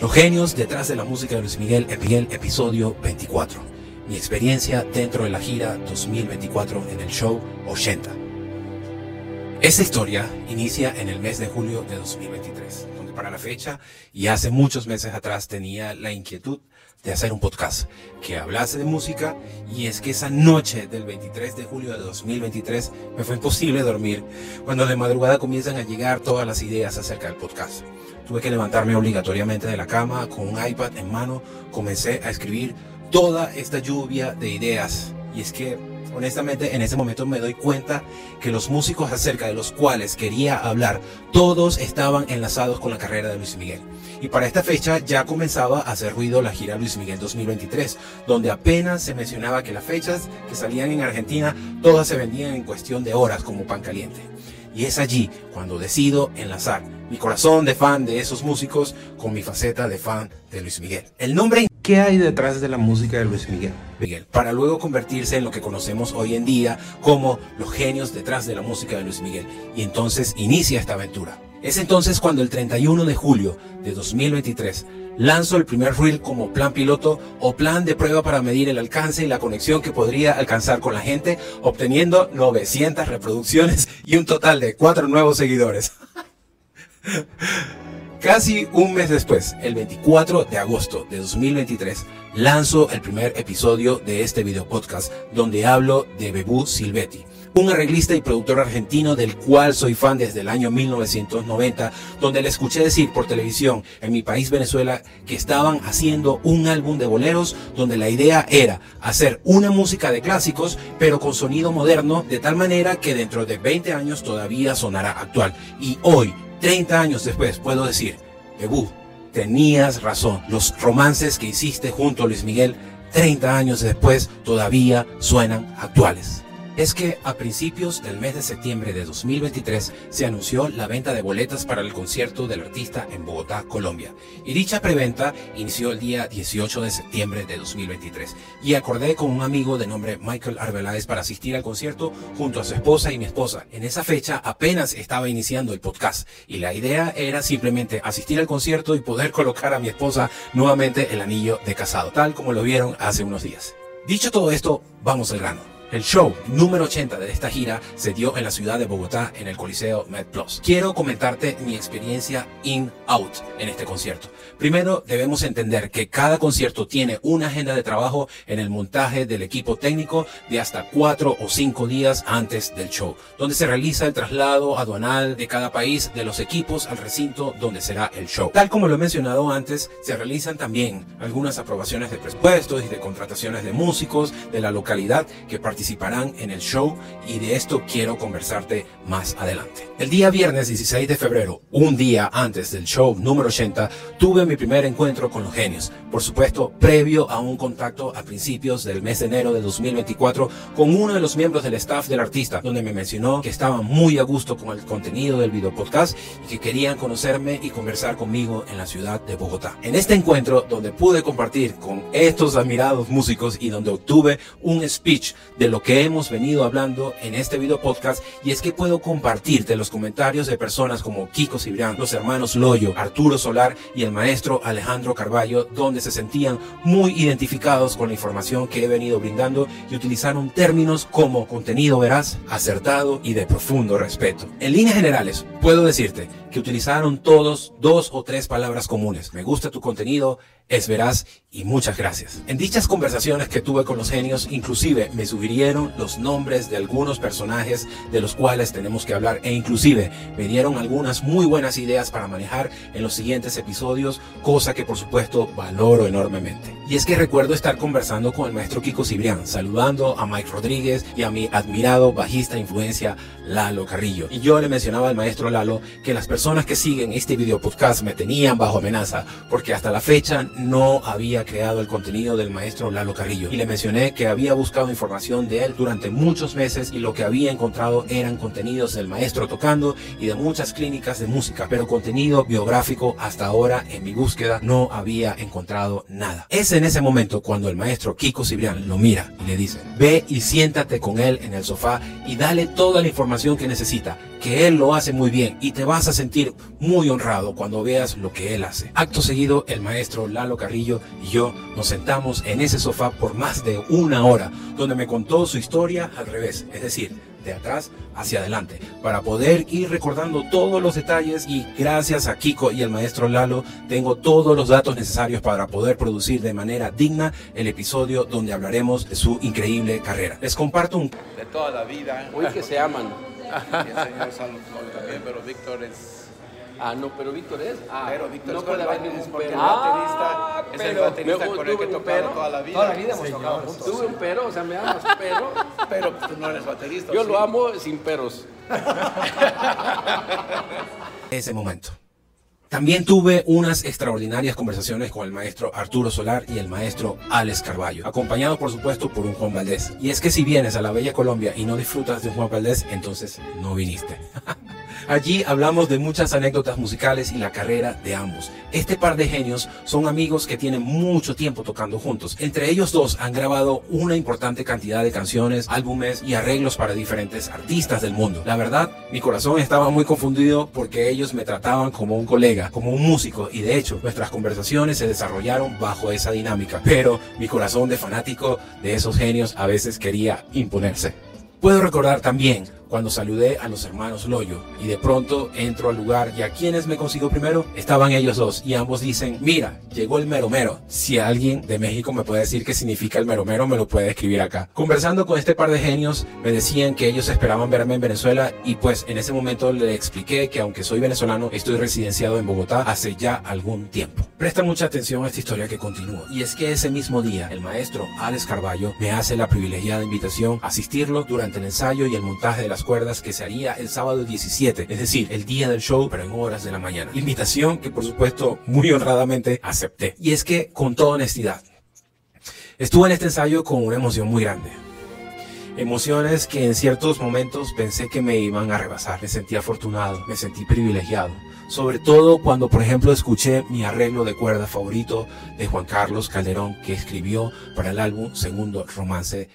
Los genios detrás de la música de Luis Miguel, Miguel, episodio 24. Mi experiencia dentro de la gira 2024 en el show 80. Esta historia inicia en el mes de julio de 2023, donde para la fecha y hace muchos meses atrás tenía la inquietud de hacer un podcast que hablase de música y es que esa noche del 23 de julio de 2023 me fue imposible dormir cuando de madrugada comienzan a llegar todas las ideas acerca del podcast. Tuve que levantarme obligatoriamente de la cama con un iPad en mano, comencé a escribir toda esta lluvia de ideas. Y es que, honestamente, en ese momento me doy cuenta que los músicos acerca de los cuales quería hablar, todos estaban enlazados con la carrera de Luis Miguel. Y para esta fecha ya comenzaba a hacer ruido la gira Luis Miguel 2023, donde apenas se mencionaba que las fechas que salían en Argentina, todas se vendían en cuestión de horas como pan caliente. Y es allí cuando decido enlazar mi corazón de fan de esos músicos con mi faceta de fan de Luis Miguel. El nombre ¿Qué hay detrás de la música de Luis Miguel? Miguel? Para luego convertirse en lo que conocemos hoy en día como los genios detrás de la música de Luis Miguel. Y entonces inicia esta aventura. Es entonces cuando el 31 de julio de 2023 lanzo el primer reel como plan piloto o plan de prueba para medir el alcance y la conexión que podría alcanzar con la gente, obteniendo 900 reproducciones y un total de 4 nuevos seguidores. Casi un mes después, el 24 de agosto de 2023, lanzo el primer episodio de este video podcast donde hablo de Bebú Silvetti, un arreglista y productor argentino del cual soy fan desde el año 1990, donde le escuché decir por televisión en mi país Venezuela que estaban haciendo un álbum de boleros donde la idea era hacer una música de clásicos pero con sonido moderno de tal manera que dentro de 20 años todavía sonará actual. Y hoy, 30 años después, puedo decir, Bebú, tenías razón, los romances que hiciste junto a Luis Miguel 30 años después todavía suenan actuales es que a principios del mes de septiembre de 2023 se anunció la venta de boletas para el concierto del artista en Bogotá, Colombia. Y dicha preventa inició el día 18 de septiembre de 2023. Y acordé con un amigo de nombre Michael Arbeláez para asistir al concierto junto a su esposa y mi esposa. En esa fecha apenas estaba iniciando el podcast y la idea era simplemente asistir al concierto y poder colocar a mi esposa nuevamente el anillo de casado, tal como lo vieron hace unos días. Dicho todo esto, vamos al grano. El show número 80 de esta gira se dio en la ciudad de Bogotá en el Coliseo MedPlus. Quiero comentarte mi experiencia in-out en este concierto. Primero, debemos entender que cada concierto tiene una agenda de trabajo en el montaje del equipo técnico de hasta cuatro o cinco días antes del show, donde se realiza el traslado aduanal de cada país de los equipos al recinto donde será el show. Tal como lo he mencionado antes, se realizan también algunas aprobaciones de presupuestos y de contrataciones de músicos de la localidad que participan participarán en el show y de esto quiero conversarte más adelante. El día viernes 16 de febrero, un día antes del show número 80, tuve mi primer encuentro con los genios. Por supuesto, previo a un contacto a principios del mes de enero de 2024 con uno de los miembros del staff del artista, donde me mencionó que estaban muy a gusto con el contenido del video podcast y que querían conocerme y conversar conmigo en la ciudad de Bogotá. En este encuentro, donde pude compartir con estos admirados músicos y donde obtuve un speech de lo que hemos venido hablando en este video podcast y es que puedo compartirte los comentarios de personas como Kiko Cibrián, los hermanos Loyo, Arturo Solar y el maestro Alejandro Carballo, donde se sentían muy identificados con la información que he venido brindando y utilizaron términos como contenido veraz, acertado y de profundo respeto. En líneas generales, puedo decirte que utilizaron todos dos o tres palabras comunes. Me gusta tu contenido, es veraz y muchas gracias. En dichas conversaciones que tuve con los genios, inclusive me sugirieron los nombres de algunos personajes de los cuales tenemos que hablar e inclusive me dieron algunas muy buenas ideas para manejar en los siguientes episodios, cosa que por supuesto valoro enormemente. Y es que recuerdo estar conversando con el maestro Kiko Cibrián, saludando a Mike Rodríguez y a mi admirado bajista influencia Lalo Carrillo. Y yo le mencionaba al maestro Lalo que las personas que siguen este video podcast me tenían bajo amenaza porque hasta la fecha no había creado el contenido del maestro Lalo Carrillo. Y le mencioné que había buscado información de él durante muchos meses y lo que había encontrado eran contenidos del maestro tocando y de muchas clínicas de música, pero contenido biográfico hasta ahora en mi búsqueda no había encontrado nada. Es en ese momento cuando el maestro Kiko Cibrián lo mira y le dice, ve y siéntate con él en el sofá y dale toda la información que necesita que él lo hace muy bien y te vas a sentir muy honrado cuando veas lo que él hace. Acto seguido, el maestro Lalo Carrillo y yo nos sentamos en ese sofá por más de una hora, donde me contó su historia al revés, es decir, de atrás hacia adelante, para poder ir recordando todos los detalles y gracias a Kiko y el maestro Lalo tengo todos los datos necesarios para poder producir de manera digna el episodio donde hablaremos de su increíble carrera. Les comparto un... De toda la vida. Hoy que se aman. Y el señor Salomón también, pero Víctor es... Ah, no, pero Víctor es. Ah, Pero Víctor no es puede haber ningún pero. baterista, Ah, es el pero. baterista Me- con el que he tuve un tocado pero. toda la vida. Toda la vida hemos tocado juntos. Tuve un pero, o sea, me amas, pero. Pero tú no eres baterista. Yo ¿sí? lo amo sin peros. ese momento. También tuve unas extraordinarias conversaciones con el maestro Arturo Solar y el maestro Alex Carballo, acompañado por supuesto por un Juan Valdés. Y es que si vienes a la Bella Colombia y no disfrutas de un Juan Valdés, entonces no viniste. Allí hablamos de muchas anécdotas musicales y la carrera de ambos. Este par de genios son amigos que tienen mucho tiempo tocando juntos. Entre ellos dos han grabado una importante cantidad de canciones, álbumes y arreglos para diferentes artistas del mundo. La verdad, mi corazón estaba muy confundido porque ellos me trataban como un colega, como un músico y de hecho nuestras conversaciones se desarrollaron bajo esa dinámica. Pero mi corazón de fanático de esos genios a veces quería imponerse. Puedo recordar también cuando saludé a los hermanos Loyo y de pronto entro al lugar y a quienes me consigo primero estaban ellos dos y ambos dicen, mira, llegó el mero mero. Si alguien de México me puede decir qué significa el mero mero, me lo puede escribir acá. Conversando con este par de genios, me decían que ellos esperaban verme en Venezuela y pues en ese momento le expliqué que aunque soy venezolano, estoy residenciado en Bogotá hace ya algún tiempo. Presta mucha atención a esta historia que continúa y es que ese mismo día el maestro Alex Carballo me hace la privilegiada invitación a asistirlo durante el ensayo y el montaje de cuerdas que se haría el sábado 17, es decir, el día del show, pero en horas de la mañana. Invitación que por supuesto muy honradamente acepté. Y es que con toda honestidad, estuve en este ensayo con una emoción muy grande. Emociones que en ciertos momentos pensé que me iban a rebasar. Me sentí afortunado, me sentí privilegiado. Sobre todo cuando, por ejemplo, escuché mi arreglo de cuerda favorito de Juan Carlos Calderón que escribió para el álbum Segundo Romance.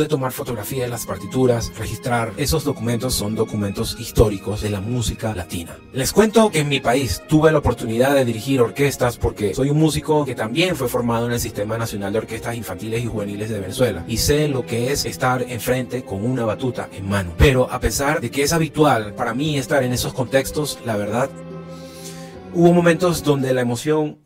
Pude tomar fotografía de las partituras, registrar. Esos documentos son documentos históricos de la música latina. Les cuento que en mi país tuve la oportunidad de dirigir orquestas porque soy un músico que también fue formado en el Sistema Nacional de Orquestas Infantiles y Juveniles de Venezuela y sé lo que es estar enfrente con una batuta en mano. Pero a pesar de que es habitual para mí estar en esos contextos, la verdad, hubo momentos donde la emoción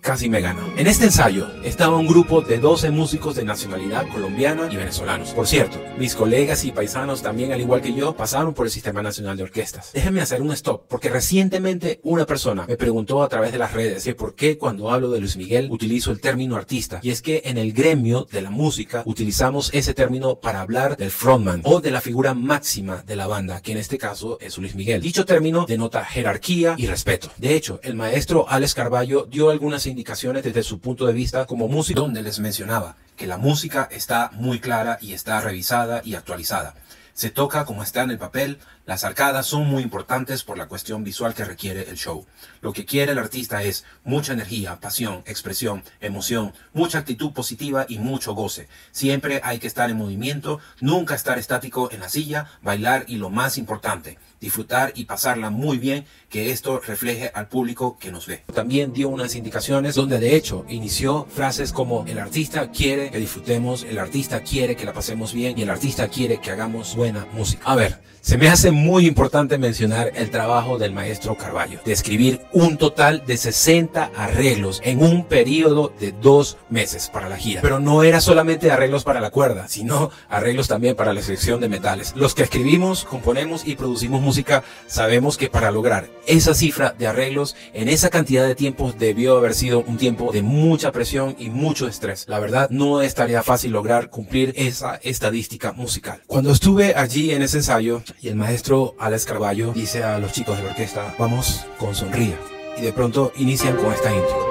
casi me ganó. En este ensayo estaba un grupo de 12 músicos de nacionalidad colombiana y venezolanos. Por cierto, mis colegas y paisanos también, al igual que yo, pasaron por el Sistema Nacional de Orquestas. Déjenme hacer un stop, porque recientemente una persona me preguntó a través de las redes que por qué cuando hablo de Luis Miguel utilizo el término artista. Y es que en el gremio de la música utilizamos ese término para hablar del frontman o de la figura máxima de la banda, que en este caso es Luis Miguel. Dicho término denota jerarquía y respeto. De hecho, el maestro Alex Carballo dio algunas indicaciones desde su punto de vista como músico, donde les mencionaba que la música está muy clara y está revisada y actualizada. Se toca como está en el papel, las arcadas son muy importantes por la cuestión visual que requiere el show. Lo que quiere el artista es mucha energía, pasión, expresión, emoción, mucha actitud positiva y mucho goce. Siempre hay que estar en movimiento, nunca estar estático en la silla, bailar y lo más importante, disfrutar y pasarla muy bien, que esto refleje al público que nos ve. También dio unas indicaciones donde de hecho inició frases como el artista quiere que disfrutemos, el artista quiere que la pasemos bien y el artista quiere que hagamos buena música. A ver, se me hace muy importante mencionar el trabajo del maestro Carballo, de escribir un total de 60 arreglos en un periodo de dos meses para la gira. Pero no era solamente arreglos para la cuerda, sino arreglos también para la sección de metales. Los que escribimos, componemos y producimos música sabemos que para lograr esa cifra de arreglos en esa cantidad de tiempo debió haber sido un tiempo de mucha presión y mucho estrés. La verdad, no es tarea fácil lograr cumplir esa estadística musical. Cuando estuve allí en ese ensayo y el maestro Alex dice a los chicos de la orquesta, vamos con sonría. Y de pronto inician con esta intro.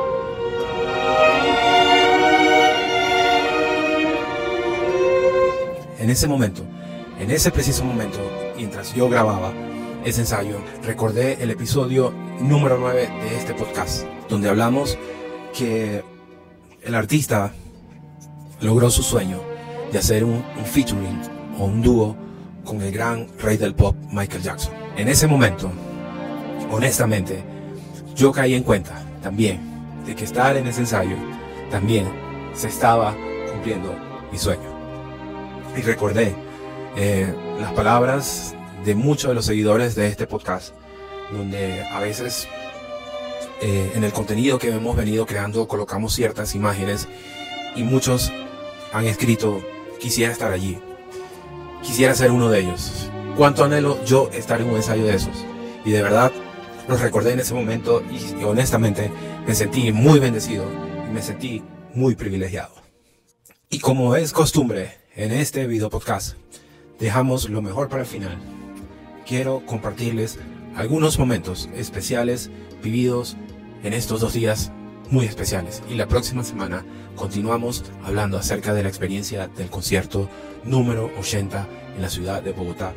en ese momento, en ese preciso momento, mientras yo grababa ese ensayo, recordé el episodio número 9 de este podcast, donde hablamos que el artista logró su sueño de hacer un, un featuring o un dúo con el gran rey del pop Michael Jackson. En ese momento, honestamente, yo caí en cuenta también de que estar en ese ensayo también se estaba cumpliendo mi sueño. Y recordé eh, las palabras de muchos de los seguidores de este podcast, donde a veces eh, en el contenido que hemos venido creando colocamos ciertas imágenes y muchos han escrito, quisiera estar allí, quisiera ser uno de ellos. Cuánto anhelo yo estar en un ensayo de esos. Y de verdad los recordé en ese momento y, y honestamente me sentí muy bendecido y me sentí muy privilegiado. Y como es costumbre en este video podcast, dejamos lo mejor para el final. Quiero compartirles algunos momentos especiales vividos en estos dos días muy especiales. Y la próxima semana continuamos hablando acerca de la experiencia del concierto número 80 en la ciudad de Bogotá.